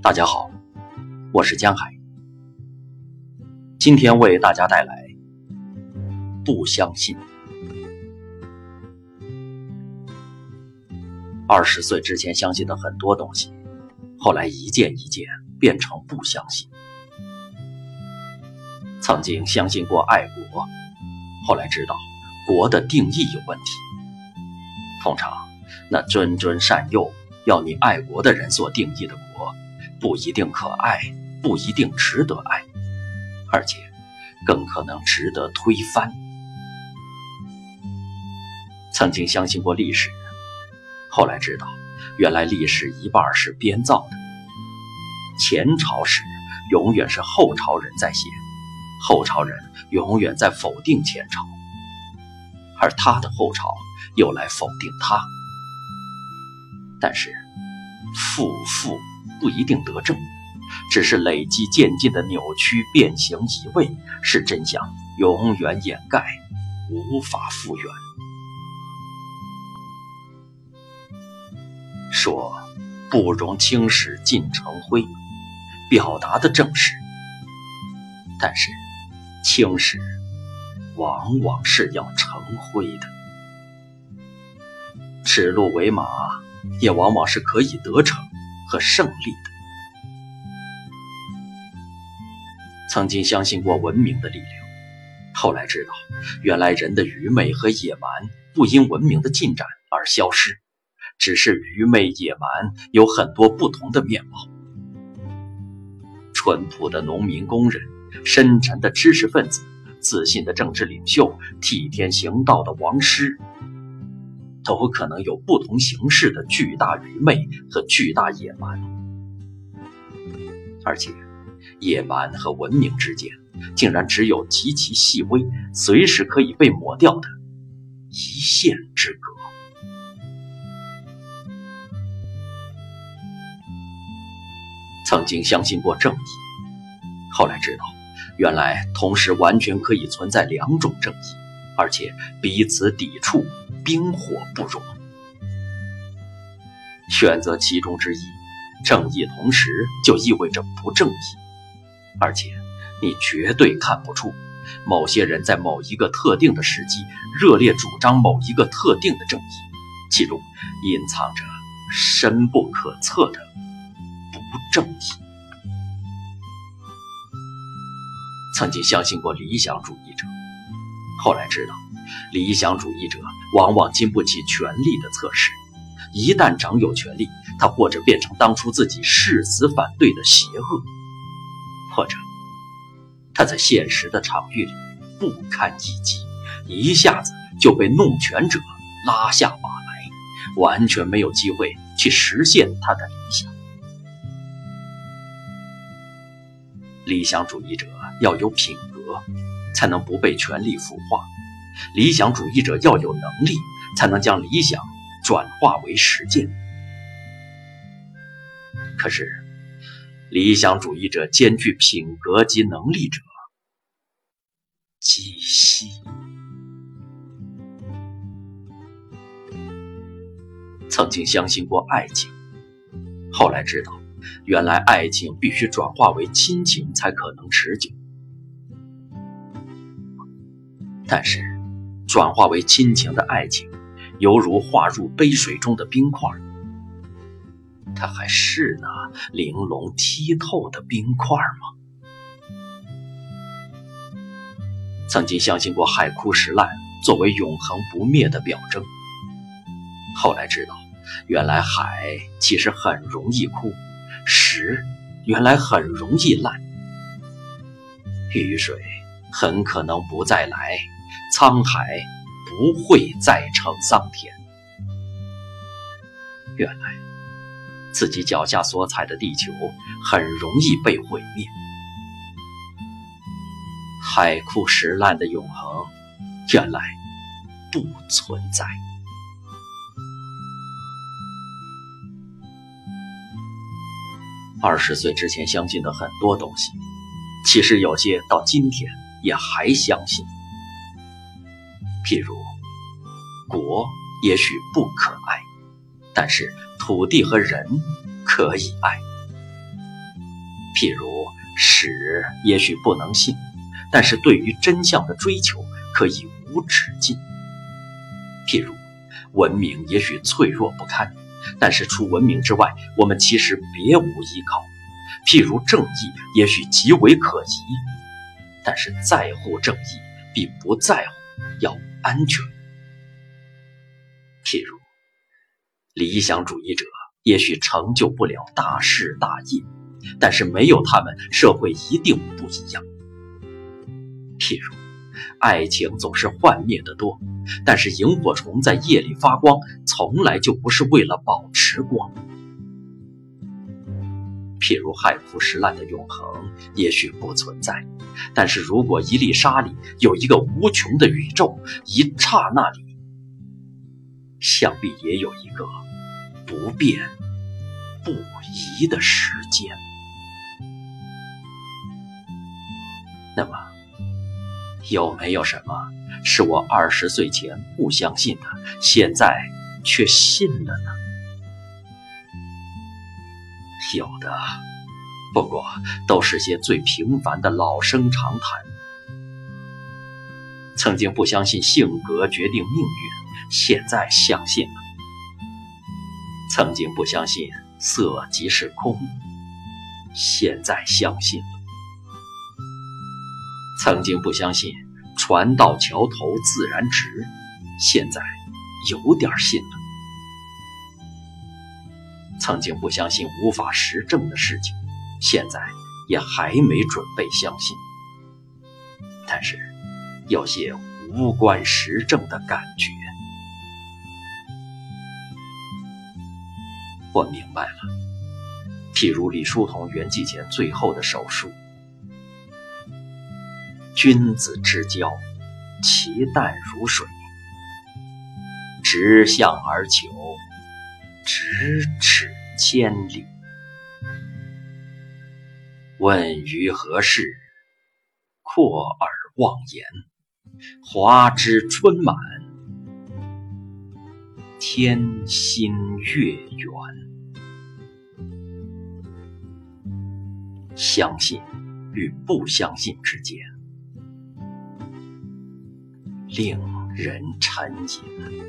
大家好，我是江海，今天为大家带来《不相信》。二十岁之前相信的很多东西，后来一件一件变成不相信。曾经相信过爱国，后来知道国的定义有问题。通常，那谆谆善诱要你爱国的人所定义的国，不一定可爱，不一定值得爱，而且更可能值得推翻。曾经相信过历史，后来知道，原来历史一半是编造的。前朝史永远是后朝人在写，后朝人永远在否定前朝，而他的后朝。又来否定他，但是负负不一定得正，只是累积渐进的扭曲变形移位，使真相永远掩盖，无法复原。说不容青史尽成灰，表达的正是，但是青史往往是要成灰的。指鹿为马，也往往是可以得逞和胜利的。曾经相信过文明的力量，后来知道，原来人的愚昧和野蛮不因文明的进展而消失，只是愚昧野蛮有很多不同的面貌。淳朴的农民工人，深沉的知识分子，自信的政治领袖，替天行道的王师。都可能有不同形式的巨大愚昧和巨大野蛮，而且野蛮和文明之间竟然只有极其细微、随时可以被抹掉的一线之隔。曾经相信过正义，后来知道，原来同时完全可以存在两种正义，而且彼此抵触。冰火不容，选择其中之一，正义同时就意味着不正义，而且你绝对看不出某些人在某一个特定的时机热烈主张某一个特定的正义，其中隐藏着深不可测的不正义。曾经相信过理想主义者，后来知道。理想主义者往往经不起权力的测试，一旦掌有权力，他或者变成当初自己誓死反对的邪恶，或者他在现实的场域里不堪一击，一下子就被弄权者拉下马来，完全没有机会去实现他的理想。理想主义者要有品格，才能不被权力腐化。理想主义者要有能力，才能将理想转化为实践。可是，理想主义者兼具品格及能力者极稀。曾经相信过爱情，后来知道，原来爱情必须转化为亲情才可能持久。但是。转化为亲情的爱情，犹如化入杯水中的冰块。它还是那玲珑剔透的冰块吗？曾经相信过海枯石烂作为永恒不灭的表征，后来知道，原来海其实很容易枯，石原来很容易烂，雨水很可能不再来。沧海不会再成桑田。原来自己脚下所踩的地球很容易被毁灭。海枯石烂的永恒，原来不存在。二十岁之前相信的很多东西，其实有些到今天也还相信。譬如，国也许不可爱，但是土地和人可以爱；譬如史，也许不能信，但是对于真相的追求可以无止境。譬如文明，也许脆弱不堪，但是除文明之外，我们其实别无依靠。譬如正义，也许极为可疑，但是在乎正义比不在乎要安全。譬如理想主义者，也许成就不了大事大业，但是没有他们，社会一定不一样。譬如爱情总是幻灭的多，但是萤火虫在夜里发光，从来就不是为了保持光。譬如海枯石烂的永恒，也许不存在，但是如果一粒沙里有一个无穷的宇宙，一刹那里，想必也有一个不变不移的时间。那么，有没有什么是我二十岁前不相信的，现在却信了呢？有的，不过都是些最平凡的老生常谈。曾经不相信性格决定命运，现在相信了；曾经不相信色即是空，现在相信了；曾经不相信船到桥头自然直，现在有点信了。曾经不相信无法实证的事情，现在也还没准备相信。但是，有些无关实证的感觉，我明白了。譬如李叔同圆寂前最后的手术：“君子之交，其淡如水，直向而求。”咫尺千里，问于何事？阔而忘言。花枝春满，天心月圆。相信与不相信之间，令人沉吟。